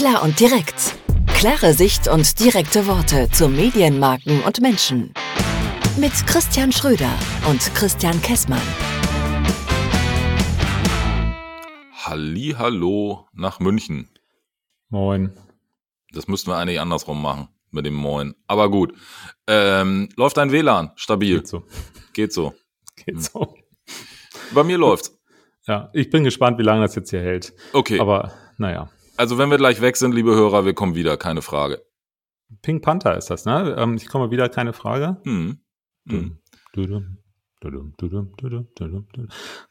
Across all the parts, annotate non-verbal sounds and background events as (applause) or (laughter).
Klar und direkt. Klare Sicht und direkte Worte zu Medienmarken und Menschen. Mit Christian Schröder und Christian Kessmann. Hallo nach München. Moin. Das müssten wir eigentlich andersrum machen mit dem Moin. Aber gut. Ähm, läuft dein WLAN stabil? Geht so. Geht so. Geht so. Bei mir läuft's. Ja, ich bin gespannt, wie lange das jetzt hier hält. Okay. Aber naja. Also wenn wir gleich weg sind, liebe Hörer, wir kommen wieder, keine Frage. Pink Panther ist das, ne? Ähm, ich komme wieder, keine Frage. Hm. Hm. Dudum, dudum.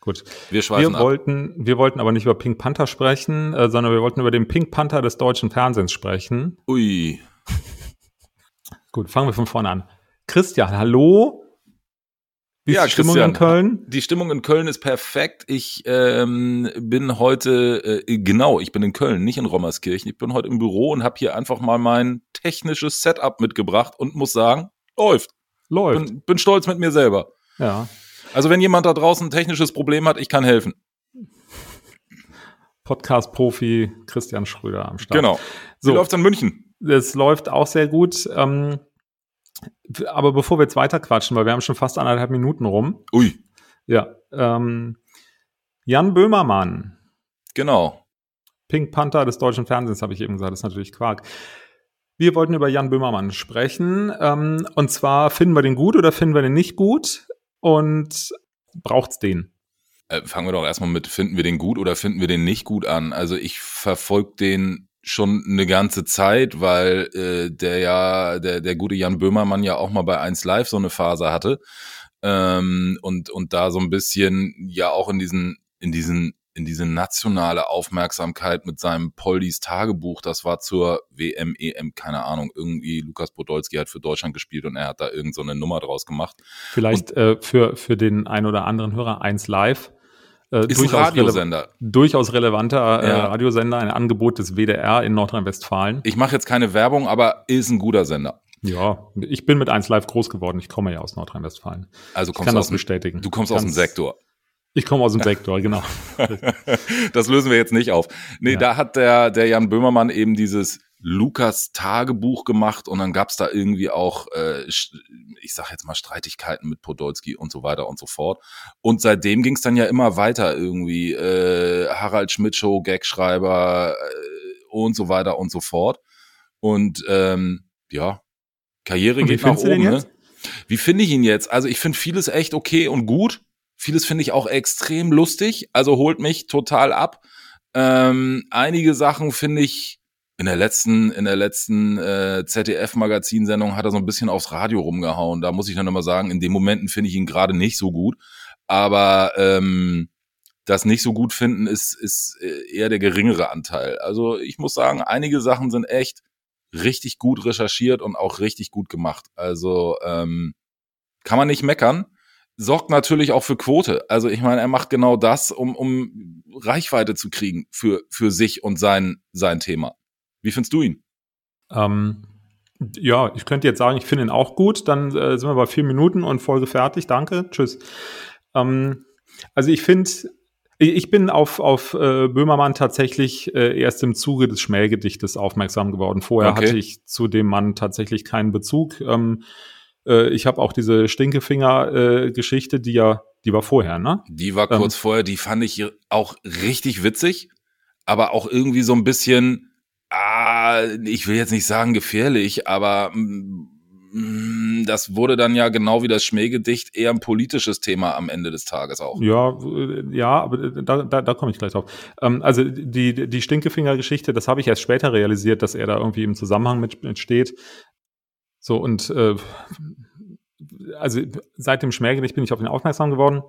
Gut. Wir Wir ab. wollten, wir wollten aber nicht über Pink Panther sprechen, äh, sondern wir wollten über den Pink Panther des deutschen Fernsehens sprechen. Ui. (laughs) Gut, fangen wir von vorne an. Christian, hallo? Wie ist Ja, die Stimmung Christian. in Köln? Die Stimmung in Köln ist perfekt. Ich ähm, bin heute, äh, genau, ich bin in Köln, nicht in Rommerskirchen. Ich bin heute im Büro und habe hier einfach mal mein technisches Setup mitgebracht und muss sagen, läuft. Läuft. Bin, bin stolz mit mir selber. Ja. Also wenn jemand da draußen ein technisches Problem hat, ich kann helfen. Podcast-Profi Christian Schröder am Start. Genau. So. Wie läuft's in München? Es läuft auch sehr gut. Ähm, aber bevor wir jetzt weiter quatschen, weil wir haben schon fast anderthalb Minuten rum. Ui, Ja. Ähm, Jan Böhmermann, genau. Pink Panther des deutschen Fernsehens, habe ich eben gesagt, das ist natürlich Quark. Wir wollten über Jan Böhmermann sprechen. Ähm, und zwar, finden wir den gut oder finden wir den nicht gut? Und braucht's den? Äh, fangen wir doch erstmal mit, finden wir den gut oder finden wir den nicht gut an? Also ich verfolge den schon eine ganze Zeit, weil äh, der ja, der, der gute Jan Böhmermann ja auch mal bei 1 Live so eine Phase hatte. Ähm, und, und da so ein bisschen ja auch in diesen, in diesen, in diese nationale Aufmerksamkeit mit seinem Poldis Tagebuch, das war zur WM, EM, keine Ahnung, irgendwie Lukas Podolski hat für Deutschland gespielt und er hat da irgend so eine Nummer draus gemacht. Vielleicht äh, für, für den einen oder anderen Hörer 1 Live. Äh, Ist ein rele- Radiosender. durchaus relevanter äh, Ja. Radiosender, ein Angebot des WDR in Nordrhein-Westfalen. Ich mache jetzt keine Werbung, aber ist ein guter Sender. Ja, ich bin mit 1 Live groß geworden. Ich komme ja aus Nordrhein-Westfalen. Also Ich kommst kann du das aus dem, bestätigen. du kommst aus dem Sektor. Ich komme aus dem Sektor, (laughs) genau. das lösen wir jetzt nicht auf. Nee, Ja. da hat der, der Jan Böhmermann eben dieses Lukas Tagebuch gemacht und dann gab's da irgendwie auch, äh, ich sag jetzt mal, Streitigkeiten mit Podolski und so weiter und so fort. Und seitdem ging's dann ja immer weiter irgendwie. Äh, Harald Schmidt Show, Gagschreiber äh, und so weiter und so fort. Und ähm, ja, Karriere geht nach oben. Ne? Wie finde ich ihn jetzt? Also ich finde vieles echt okay und gut. Vieles finde ich auch extrem lustig. Also holt mich total ab. Ähm, einige Sachen finde ich in der letzten, in der letzten äh, ZDF-Magazinsendung hat er so ein bisschen aufs Radio rumgehauen. Da muss ich dann immer sagen, in den Momenten finde ich ihn gerade nicht so gut. Aber ähm, das nicht so gut finden ist, ist äh, eher der geringere Anteil. Also ich muss sagen, einige Sachen sind echt richtig gut recherchiert und auch richtig gut gemacht. Also ähm, kann man nicht meckern. Sorgt natürlich auch für Quote. Also ich meine, er macht genau das, um, um Reichweite zu kriegen für, für sich und sein, sein Thema. Wie findest du ihn? Ähm, ja, ich könnte jetzt sagen, ich finde ihn auch gut. Dann äh, sind wir bei vier Minuten und Folge fertig. Danke. Tschüss. Ähm, also ich finde, ich bin auf, auf äh, Böhmermann tatsächlich äh, erst im Zuge des Schmähgedichtes aufmerksam geworden. Vorher Okay. hatte ich zu dem Mann tatsächlich keinen Bezug. Ähm, äh, ich habe auch diese Stinkefinger-Geschichte, die ja, die war vorher, ne? Die war Ähm. kurz vorher, die fand ich auch richtig witzig, aber auch irgendwie so ein bisschen, ah, ich will jetzt nicht sagen gefährlich, aber mm, das wurde dann ja genau wie das Schmähgedicht eher ein politisches Thema am Ende des Tages auch. Ja, äh, ja, aber äh, da, da, da komme ich gleich drauf. Ähm, also die, die Stinkefinger-Geschichte, das habe ich erst später realisiert, dass er da irgendwie im Zusammenhang mit, mit steht. So, und äh, also seit dem Schmähgedicht bin ich auf ihn aufmerksam geworden.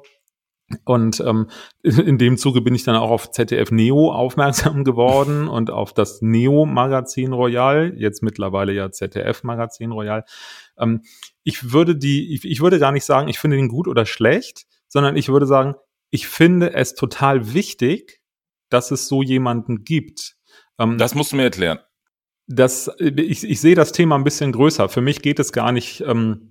Und ähm, (laughs) in dem Zuge bin ich dann auch auf ZDF Neo aufmerksam (laughs) geworden und auf das Neo Magazin Royal, jetzt mittlerweile ja ZDF Magazin Royal. Ähm, ich würde die, ich, ich würde gar nicht sagen, ich finde den gut oder schlecht, sondern ich würde sagen, ich finde es total wichtig, dass es so jemanden gibt. Ähm, Das musst du mir erklären. das, ich, ich sehe das Thema ein bisschen größer. Für mich geht es gar nicht ähm,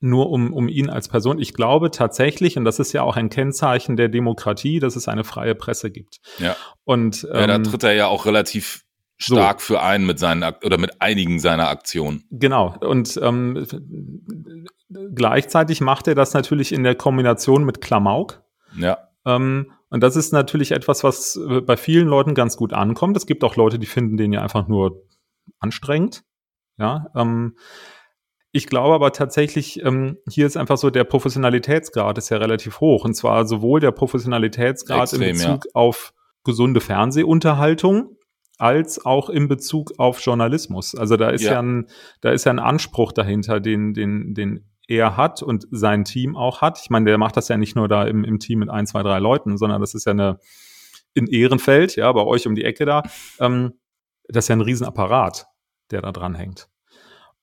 nur um, um ihn als Person. Ich glaube tatsächlich, und das ist ja auch ein Kennzeichen der Demokratie, dass es eine freie Presse gibt. Ja. Und Ja, da ähm, tritt er ja auch relativ stark so. für einen mit seinen oder mit einigen seiner Aktionen. Genau. Und ähm, gleichzeitig macht er das natürlich in der Kombination mit Klamauk. Ja. Ähm, und das ist natürlich etwas, was äh, bei vielen Leuten ganz gut ankommt. Es gibt auch Leute, die finden den ja einfach nur anstrengend. Ja. Ähm, ich glaube aber tatsächlich, ähm, hier ist einfach so, der Professionalitätsgrad ist ja relativ hoch. Und zwar sowohl der Professionalitätsgrad Extrem, in Bezug ja. auf gesunde Fernsehunterhaltung, als auch in Bezug auf Journalismus. Also da ist ja, ja ein, da ist ja ein Anspruch dahinter, den, den, den er hat und sein Team auch hat. Ich meine, der macht das ja nicht nur da im, im Team mit ein, zwei, drei Leuten, sondern das ist ja eine in Ehrenfeld, ja, bei euch um die Ecke da. Ähm, das ist ja ein Riesenapparat, der da dran hängt.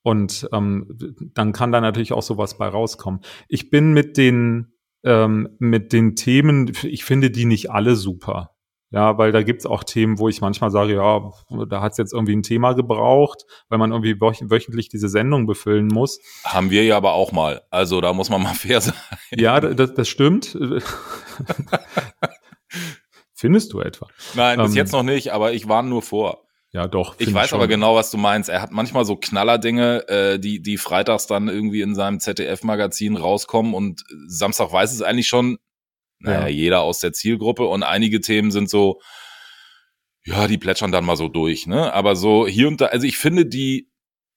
Und ähm, dann kann da natürlich auch sowas bei rauskommen. Ich bin mit den ähm, mit den Themen, ich finde die nicht alle super. Ja, weil da gibt's auch Themen, wo ich manchmal sage, ja, da hat's jetzt irgendwie ein Thema gebraucht, weil man irgendwie wöchentlich diese Sendung befüllen muss. Haben wir ja aber auch mal. Also da muss man mal (laughs) fair sein. Ja, das, das stimmt. (laughs) Findest du etwa? Nein, bis ähm, jetzt noch nicht, aber ich warne nur vor. Ja, doch. Ich weiß schon. aber genau, was du meinst. Er hat manchmal so Knallerdinge, äh, die, die freitags dann irgendwie in seinem ZDF-Magazin rauskommen und Samstag weiß es eigentlich schon, naja, ja. jeder aus der Zielgruppe und einige Themen sind so, ja, die plätschern dann mal so durch, ne? Aber so hier und da, also ich finde die,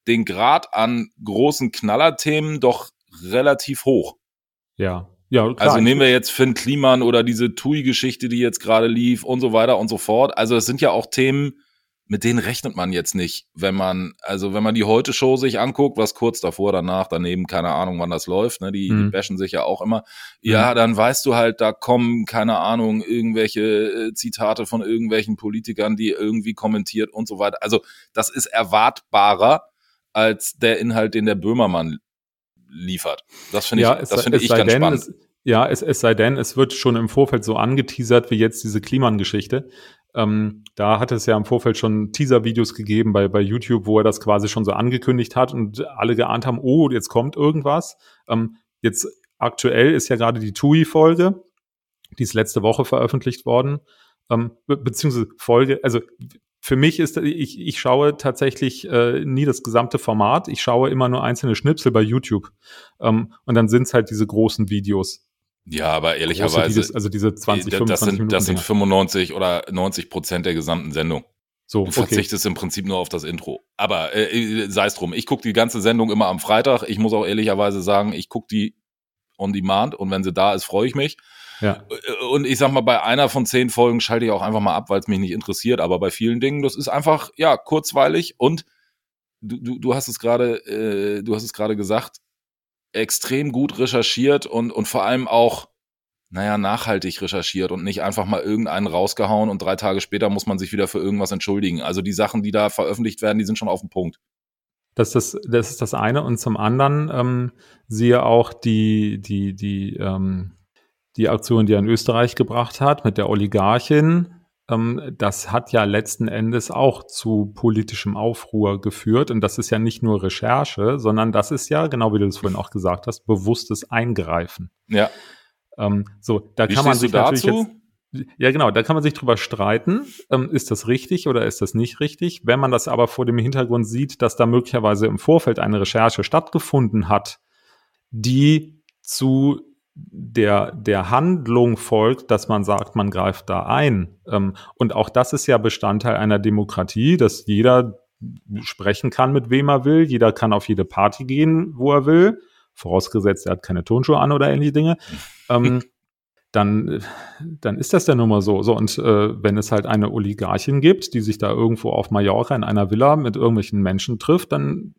den Grad an großen Knallerthemen doch relativ hoch. Ja. Ja, klar. Also nehmen wir jetzt Finn Kliman oder diese TUI-Geschichte, die jetzt gerade lief und so weiter und so fort. Also es sind ja auch Themen, mit denen rechnet man jetzt nicht, wenn man, also wenn man die Heute-Show sich anguckt, was kurz davor, danach, daneben, keine Ahnung, wann das läuft, ne, die, mhm. die bashen sich ja auch immer. Ja, mhm. dann weißt du halt, da kommen, keine Ahnung, irgendwelche äh, Zitate von irgendwelchen Politikern, die irgendwie kommentiert und so weiter. Also das ist erwartbarer als der Inhalt, den der Böhmermann liefert. Das finde ich, ja, das finde ich ganz spannend. Es, ja, es, es sei denn, es wird schon im Vorfeld so angeteasert wie jetzt diese Kliman-Geschichte. Ähm, da hat es ja im Vorfeld schon Teaser-Videos gegeben bei, bei YouTube, wo er das quasi schon so angekündigt hat und alle geahnt haben, oh, jetzt kommt irgendwas. Ähm, jetzt aktuell ist ja gerade die TUI-Folge, die ist letzte Woche veröffentlicht worden, ähm, be beziehungsweise Folge, also für mich ist, ich, ich schaue tatsächlich äh, nie das gesamte Format. Ich schaue immer nur einzelne Schnipsel bei YouTube. Ähm, und dann sind es halt diese großen Videos. Ja, aber ehrlicherweise, dieses, also diese 20, das 25 sind, Minuten das sind 95 oder 90 Prozent der gesamten Sendung. So, du verzichtest okay. im Prinzip nur auf das Intro. Aber äh, äh sei es drum, ich gucke die ganze Sendung immer am Freitag. Ich muss auch ehrlicherweise sagen, ich gucke die on demand und wenn sie da ist, freue ich mich. Ja. Äh, und ich sag mal, bei einer von zehn Folgen schalte ich auch einfach mal ab, weil es mich nicht interessiert. Aber bei vielen Dingen, das ist einfach ja kurzweilig und du, du, du hast es gerade, äh, du hast es gerade gesagt, extrem gut recherchiert und, und vor allem auch, naja, nachhaltig recherchiert und nicht einfach mal irgendeinen rausgehauen und drei Tage später muss man sich wieder für irgendwas entschuldigen. Also die Sachen, die da veröffentlicht werden, die sind schon auf dem Punkt. Das ist das, ist das eine. Und zum anderen ähm, siehe auch die, die, die, ähm, die Aktion, die er in Österreich gebracht hat mit der Oligarchin, das hat ja letzten Endes auch zu politischem Aufruhr geführt. Und das ist ja nicht nur Recherche, sondern das ist ja, genau wie du das vorhin auch gesagt hast, bewusstes Eingreifen. Ja. Ähm, so, da wie kann man sich natürlich jetzt, ja, genau, da kann man sich drüber streiten, ähm, ist das richtig oder ist das nicht richtig? Wenn man das aber vor dem Hintergrund sieht, dass da möglicherweise im Vorfeld eine Recherche stattgefunden hat, die zu der, der Handlung folgt, dass man sagt, man greift da ein. Ähm, und auch das ist ja Bestandteil einer Demokratie, dass jeder sprechen kann, mit wem er will. Jeder kann auf jede Party gehen, wo er will. Vorausgesetzt, er hat keine Turnschuhe an oder ähnliche Dinge. Ähm, (laughs) dann, dann ist das ja nun mal so. So, und äh, wenn es halt eine Oligarchin gibt, die sich da irgendwo auf Mallorca in einer Villa mit irgendwelchen Menschen trifft, dann,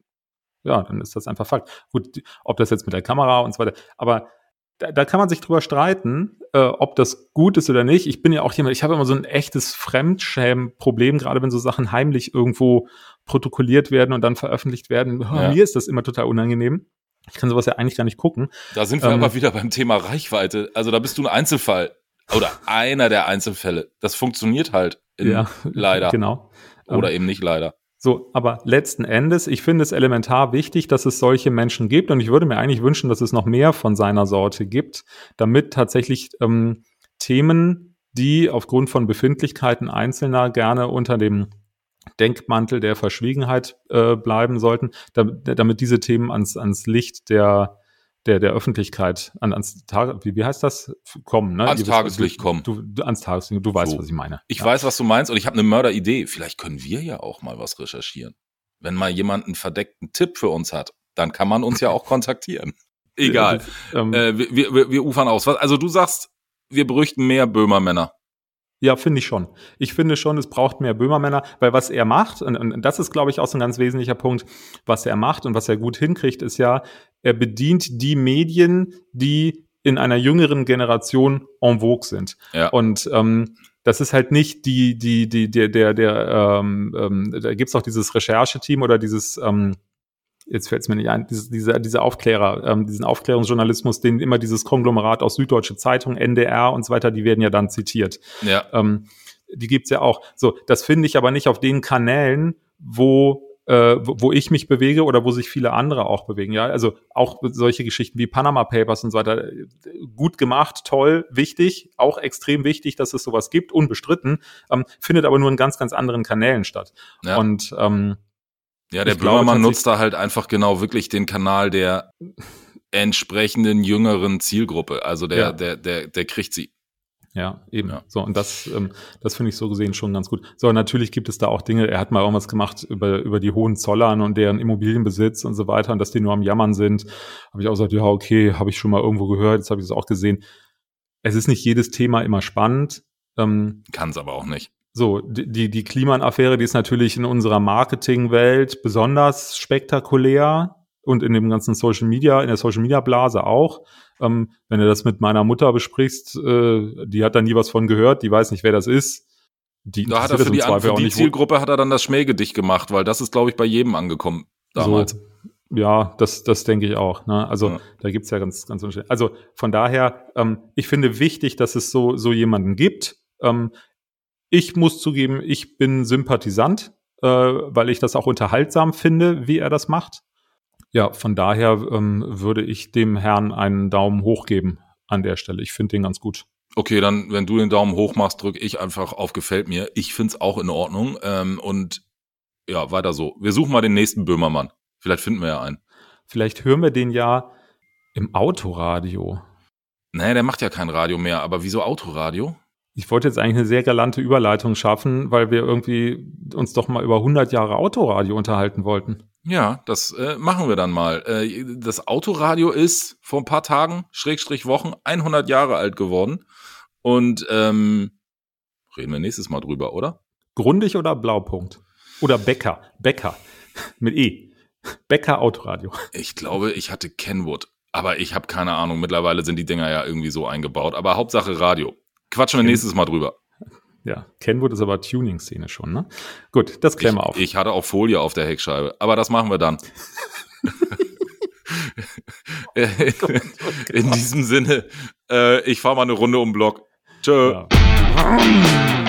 ja, dann ist das einfach Fakt. Gut, ob das jetzt mit der Kamera und so weiter, aber da, da kann man sich drüber streiten, äh, ob das gut ist oder nicht. Ich bin ja auch jemand, ich habe immer so ein echtes Fremdschämen-Problem, gerade wenn so Sachen heimlich irgendwo protokolliert werden und dann veröffentlicht werden. Ja. Mir ist das immer total unangenehm. Ich kann sowas ja eigentlich gar nicht gucken. Da sind wir ähm, aber wieder beim Thema Reichweite. Also da bist du ein Einzelfall oder einer der Einzelfälle. Das funktioniert halt in, ja, leider. (laughs) Genau. Oder ähm, eben nicht leider. So, aber letzten Endes, ich finde es elementar wichtig, dass es solche Menschen gibt. Und ich würde mir eigentlich wünschen, dass es noch mehr von seiner Sorte gibt, damit tatsächlich ähm, Themen, die aufgrund von Befindlichkeiten Einzelner gerne unter dem Denkmantel der Verschwiegenheit äh, bleiben sollten, damit, damit diese Themen ans, ans Licht der, der, der Öffentlichkeit, an, ans Tag, wie, wie heißt das? Kommen, ne? Ans Tageslicht kommen. Du, du, ans Tageslicht, du weißt, so. was ich meine. Ich ja. weiß, was du meinst und ich habe eine Mörderidee. Vielleicht können wir ja auch mal was recherchieren. Wenn mal jemand einen verdeckten Tipp für uns hat, dann kann man uns ja auch (laughs) kontaktieren. Egal. Ähm, äh, wir, wir, wir ufern aus. Also du sagst, wir bräuchten mehr Böhmermänner. Ja, finde ich schon. Ich finde schon, es braucht mehr Böhmermänner, weil was er macht, und, und das ist, glaube ich, auch so ein ganz wesentlicher Punkt, was er macht und was er gut hinkriegt, ist ja, er bedient die Medien, die in einer jüngeren Generation en vogue sind. Ja. Und ähm, das ist halt nicht die, die, die, der, der, der, ähm, ähm, da gibt's auch dieses Rechercheteam oder dieses ähm, jetzt fällt es mir nicht ein, diese, diese, diese Aufklärer, ähm, diesen Aufklärungsjournalismus, den immer dieses Konglomerat aus Süddeutsche Zeitung, NDR und so weiter, die werden ja dann zitiert. Ja. Ähm, die gibt's ja auch. So, das finde ich aber nicht auf den Kanälen, wo äh, wo ich mich bewege oder wo sich viele andere auch bewegen. Ja, also auch solche Geschichten wie Panama Papers und so weiter. Gut gemacht, toll, wichtig, auch extrem wichtig, dass es sowas gibt, unbestritten, ähm, findet aber nur in ganz, ganz anderen Kanälen statt. Ja. Und ähm, ja, der Böhmermann nutzt da halt einfach genau wirklich den Kanal der entsprechenden jüngeren Zielgruppe. Also der, ja. der, der, der kriegt sie. Ja, eben. Ja. So, und das, ähm, das finde ich so gesehen schon ganz gut. So, natürlich gibt es da auch Dinge, er hat mal irgendwas gemacht über, über die hohen Zollern und deren Immobilienbesitz und so weiter und dass die nur am Jammern sind. Habe ich auch gesagt, ja, okay, habe ich schon mal irgendwo gehört, jetzt habe ich es auch gesehen. Es ist nicht jedes Thema immer spannend. Ähm, Kann es aber auch nicht. So, die, die Kliman-Affäre, die ist natürlich in unserer Marketingwelt besonders spektakulär und in dem ganzen Social Media, in der Social Media Blase auch. Ähm, wenn du das mit meiner Mutter besprichst, äh, die hat da nie was von gehört, die weiß nicht, wer das ist. Die, da hat er für die, für die Zielgruppe hat er dann das Schmähgedicht gemacht, weil das ist, glaube ich, bei jedem angekommen damals. So, ja, das, das denke ich auch. Ne? Also ja. da gibt's ja ganz, ganz unterschiedlich. Also von daher, ähm, ich finde wichtig, dass es so, so jemanden gibt. Ähm, ich muss zugeben, ich bin Sympathisant, äh, weil ich das auch unterhaltsam finde, wie er das macht. Ja, von daher ähm, würde ich dem Herrn einen Daumen hoch geben an der Stelle. Ich finde den ganz gut. Okay, dann, wenn du den Daumen hoch machst, drücke ich einfach auf Gefällt mir. Ich find's auch in Ordnung. Ähm, und ja, weiter so. Wir suchen mal den nächsten Böhmermann. Vielleicht finden wir ja einen. Vielleicht hören wir den ja im Autoradio. Nee, der macht ja kein Radio mehr, aber wieso Autoradio? Ich wollte jetzt eigentlich eine sehr galante Überleitung schaffen, weil wir irgendwie uns doch mal über 100 Jahre Autoradio unterhalten wollten. Ja, das äh, machen wir dann mal. Äh, das Autoradio ist vor ein paar Tagen, Schrägstrich Wochen, 100 Jahre alt geworden. Und ähm, reden wir nächstes Mal drüber, oder? Grundig oder Blaupunkt? Oder Becker? Becker. Mit E. Becker Autoradio. Ich glaube, ich hatte Kenwood. Aber ich habe keine Ahnung. Mittlerweile sind die Dinger ja irgendwie so eingebaut. Aber Hauptsache Radio. Quatschen wir Ken nächstes Mal drüber. Ja, Kenwood ist aber Tuning-Szene schon, ne? Gut, das klären wir auf. Ich hatte auch Folie auf der Heckscheibe, aber das machen wir dann. (laughs) In diesem Sinne, äh, ich fahre mal eine Runde um den Block. Tschö. Ja.